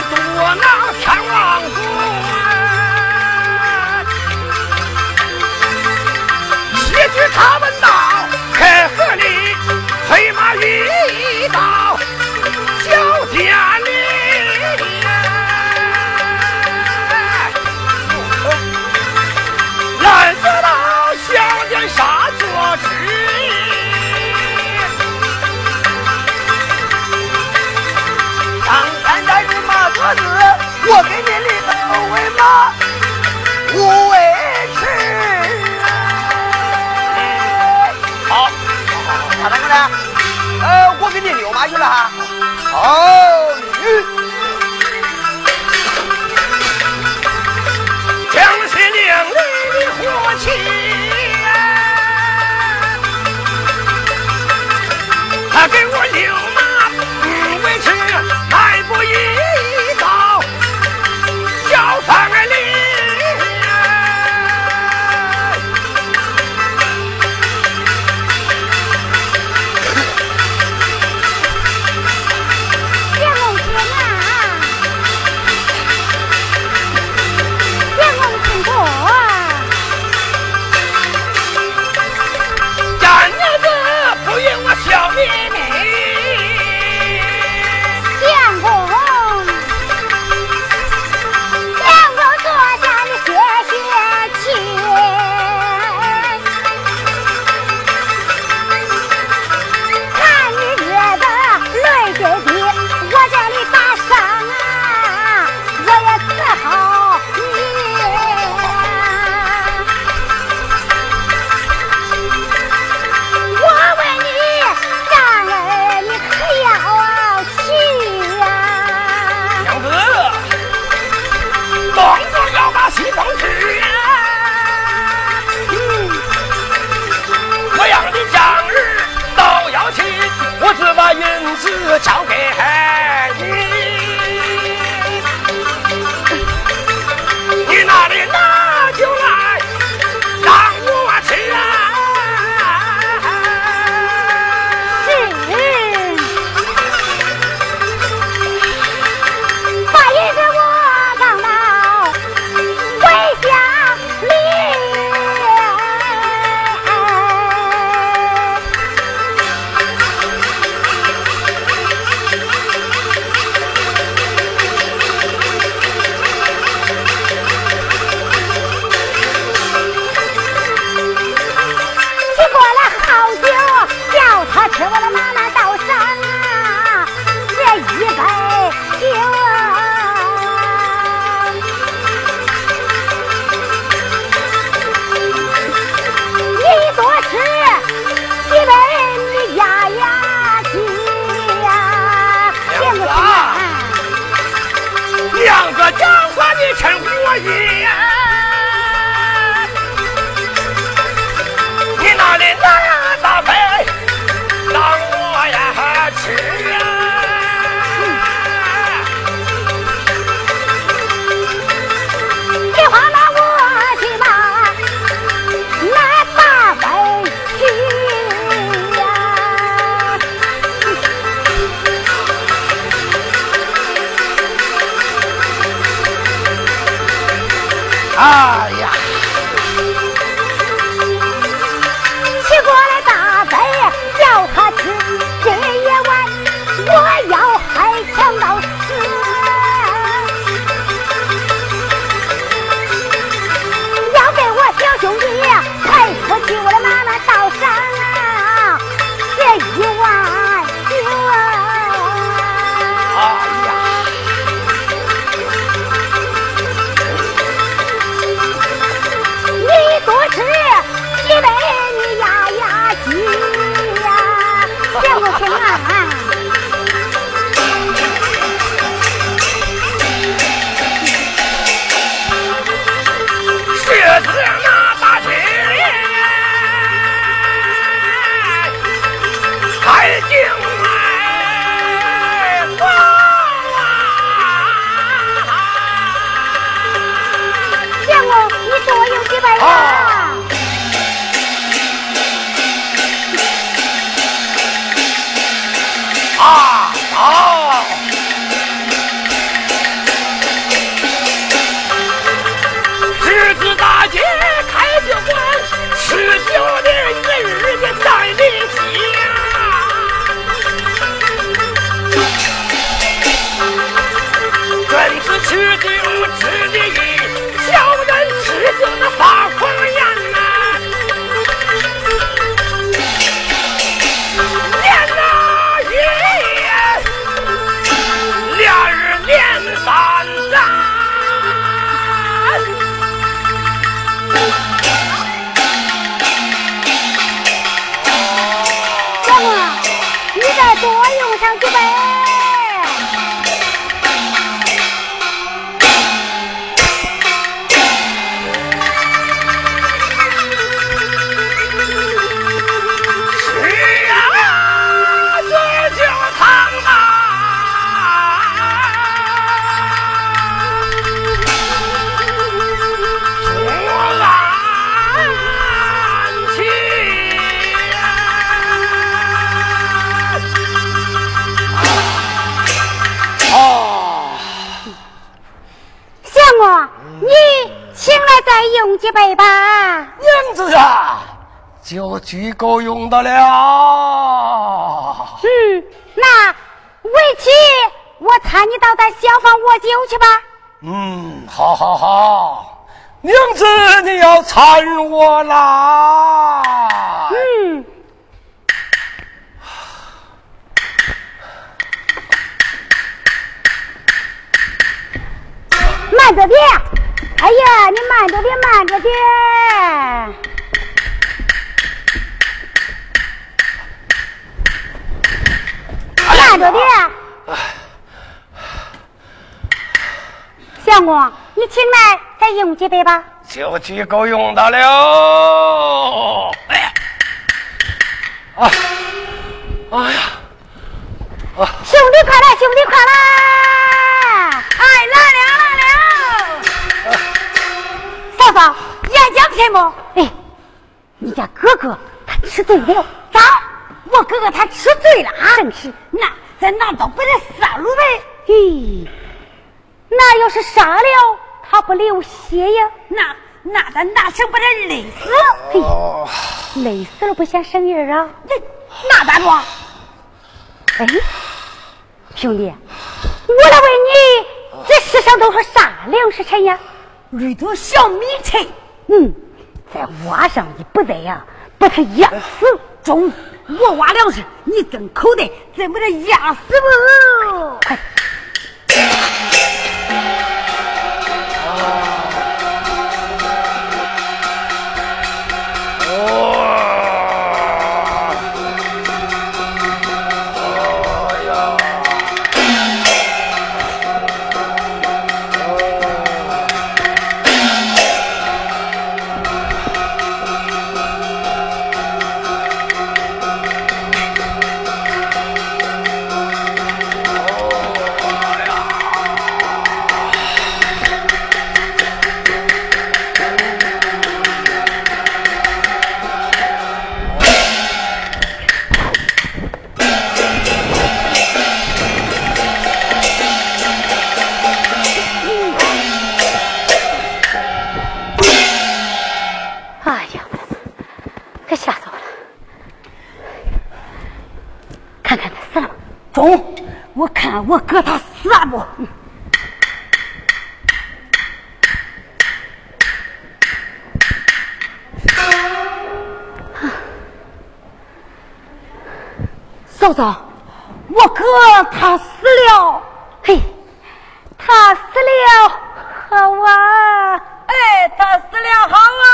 多那强王官。且据他们道，看河里黑马蚁。子，我给你立个二维码，五维持。好，班长哥呢？我给你溜马去了哈。好，雨。的火气呀，他给我。够用的了。嗯，那为妻，我搀你到咱小房卧酒去吧。嗯，好，好，好，娘子你要搀我啦。嗯，慢着点。哎呀，你慢着点，慢着点，慢着点。相公，你请来再用几杯吧。就几够用的了。哎呀，啊，哎呀，啊！兄弟快来，兄弟快来！哎，来了来了。嫂嫂，演讲开幕。哎，你家哥哥他吃醉了。咋？我哥哥他吃醉了啊？正是。那咱拿刀把他杀了呗。咦，那要是杀了，他不流血呀？那那咱拿绳把他勒死。嘿，勒死了不显生人啊？那那咋着？哎，兄弟，我来问你，这世上都是啥粮食陈呀？绿豆小米菜，嗯，在挖上你不得呀，把他压死。中，我挖粮食，你挣口袋，再把这压死不？我哥他死不？嫂嫂，我哥他死了。嘿，他死了，好啊！哎，他死了，好啊！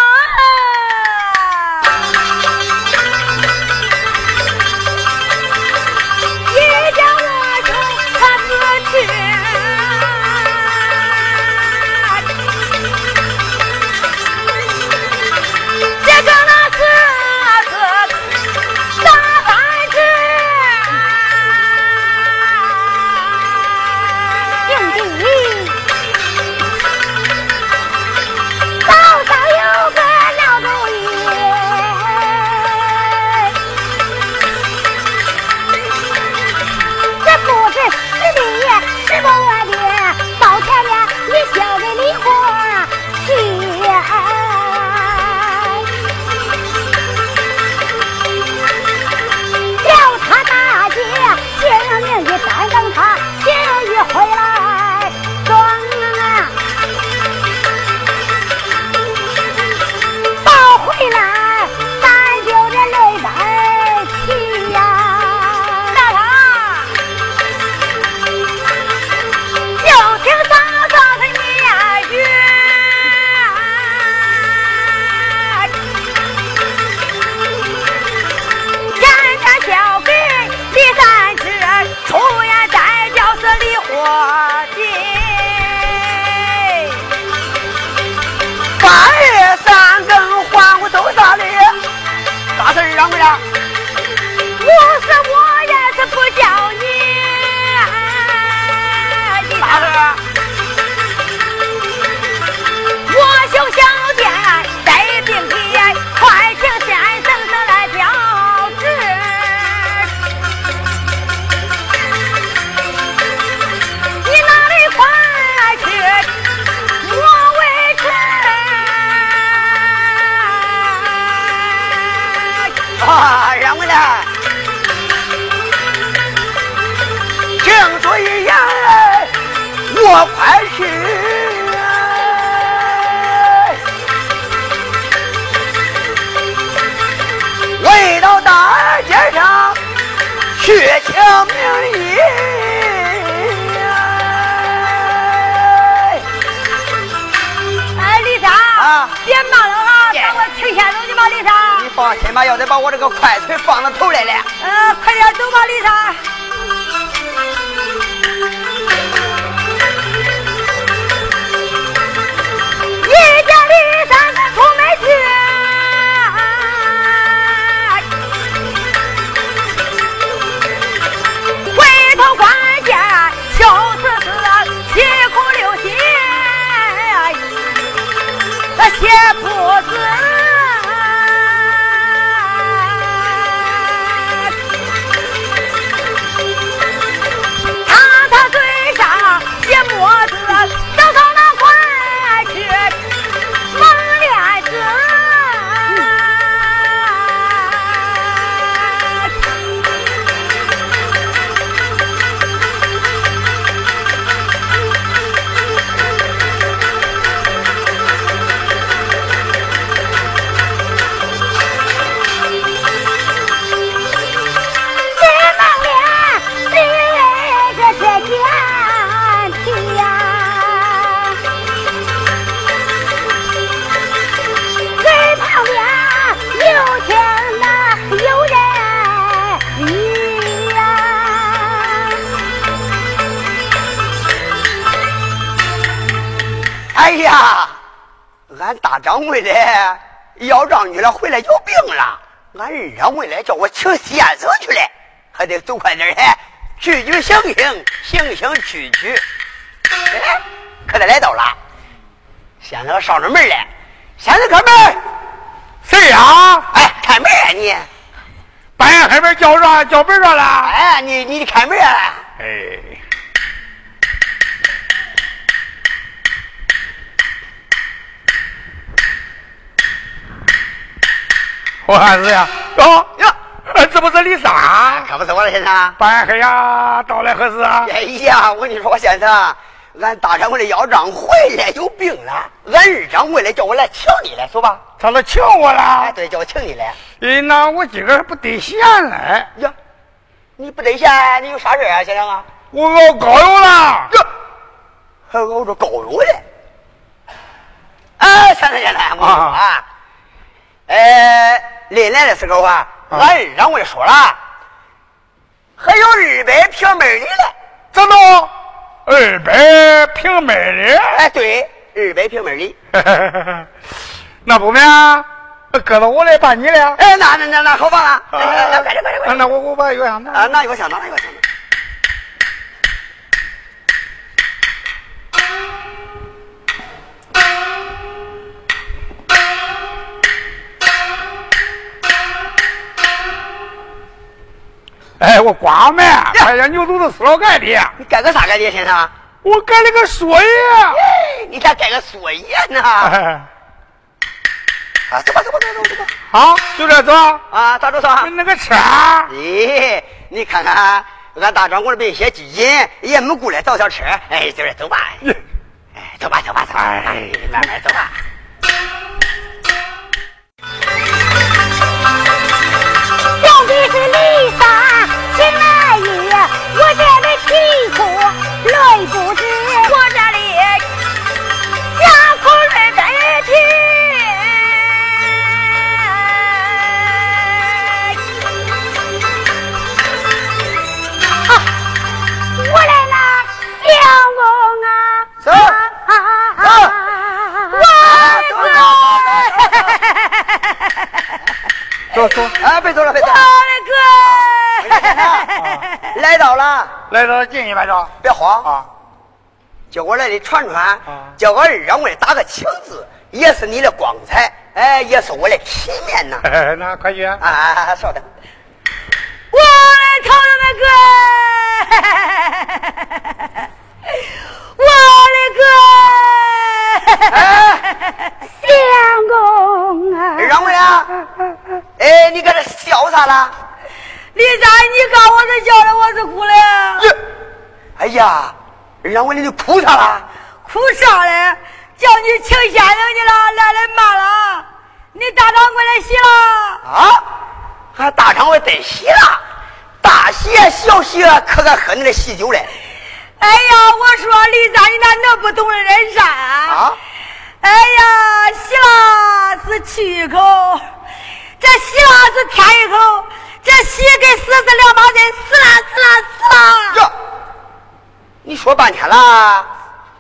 啊，让我来。请注意呀，我快去。回到大街上去请名医。放心吧，要得把我这个快腿放到头来了。呃，快点走吧，李莎。一见李莎出门去，回头看见小子子啼哭流血，那血掌柜的要账去了回来有病了，俺二掌柜的叫我请先生去了，还得走快点儿，区区行行，行行去去。哎，可得来到了，先生上着门来，先生开门，谁呀？哎，开门啊你，半夜黑门叫啥叫门啥了。哎，你你开门啊，哎，我儿子呀，哟哟，呃这不是李三？可不是我的先生。半夜黑呀，到来何时啊？哎呀，我跟你说，先生，俺大掌柜的要账回来有病了，俺二掌柜的叫我来请你来，说吧。他来请我了哎，对，叫我请你来。哎，那我今个还不得闲嘞，呀，你不得闲，你有啥事啊，先生啊？我熬高油了。哟，还熬着高油嘞。哎，先生先生，我啊，呃，临来的时候啊，俺二掌柜说了，还有二百平米的嘞。怎么二百平米的。哎，对，二百平米的。那不嘛搁到我来办你了。哎，那那那那好办了，来来来，快点快点快点。那我我把药箱拿。啊，拿一个箱，拿一个箱。哎，我刮门，哎呀，牛犊子死了盖的，你盖个啥盖的，先生？我盖了个锁爷。你咋盖个锁爷呢？哎啊，走吧走吧走吧走吧。好，就这走。啊，咋着上？那个车，咦，你看看，俺大掌柜的备些基金也没过来造小车。哎，就是走吧。哎，走吧走吧走吧。哎，慢慢走吧。你是丽萨别慌啊。叫我来的串串，叫我二让我来打个情字，也是你的光彩，哎，也是我的体面呐。那快去啊！啊，稍等。我来唱那个，我的歌，相公啊！让我呀！哎，你搁这笑啥了？李三，你看我是笑的，我是哭了。哎呀！让我你哭啥了？哭啥嘞？叫你请先生去了，来来慢了。你大掌柜来洗了？啊？还大掌柜得洗了，大喜啊，小喜啊，可敢喝你的喜酒嘞？哎呀，我说李三，你咋那不懂人善啊？哎呀，洗了是去一口，这洗了是添一口，这洗跟死是两码事，死了死了死了。你说半天了，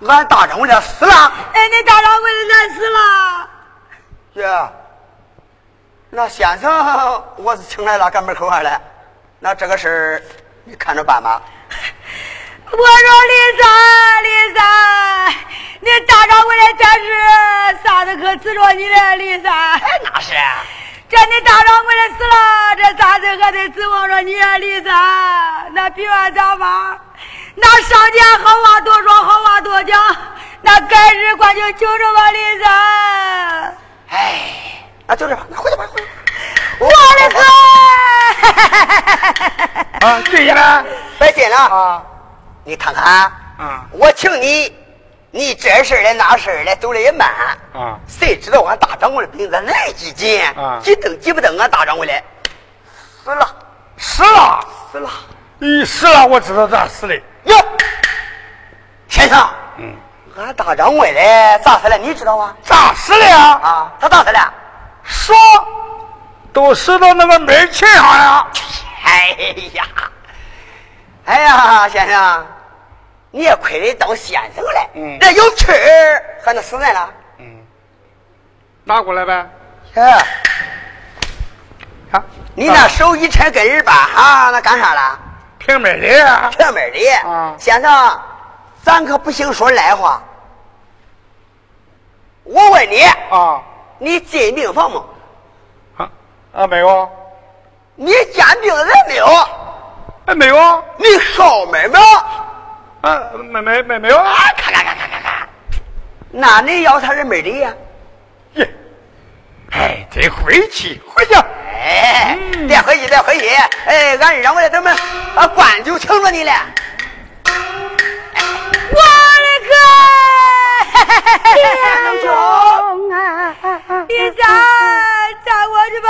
俺大掌柜的死了。哎，你大掌柜的咱死了。姐，那先生我是请来了，赶门口上来。那这个事儿你看着办吧。我说李三，李三，你大掌柜的真是啥子可指着你了李三？哎，那是。这你大掌柜的死了，这啥子还得指望着你啊，李三？那比完咋办？那上天好话多说，好话多讲，那改日关就就这么李三。哎，那就这吧，那回去吧，回去。我的哥！啊，进去了，别进了啊！你看看，嗯，我请你，你这事儿的那事儿的走的也慢啊。谁知道俺大掌柜的病子来几紧啊？几蹬几不蹬，俺大掌柜的死了，死了，死了。你死了，我知道咋死的。哟，先生，嗯，俺大掌柜的咋死了？你知道吗？咋死了呀？啊，他咋死了？说，都死到那个门气上了。哎呀，哎呀，先生，你也亏得当先生了。嗯，这有气儿还能死人了？嗯，拿过来呗。哎，好，你那手一抻跟人吧，哈，那干啥了？平门的，平门的，啊，先生，咱可不行说赖话。我问你，啊，你进病房吗？啊啊，没有。你见病人没有？哎，没有。你烧门没有？啊，没没没没有。啊，看看看看看看，那你要他人门里呀？耶，哎，真晦气，回去。哎，别回去，别回去！哎，俺二让我来等门，啊，官就请着你了。我的个英雄啊！你咋咋我去吧？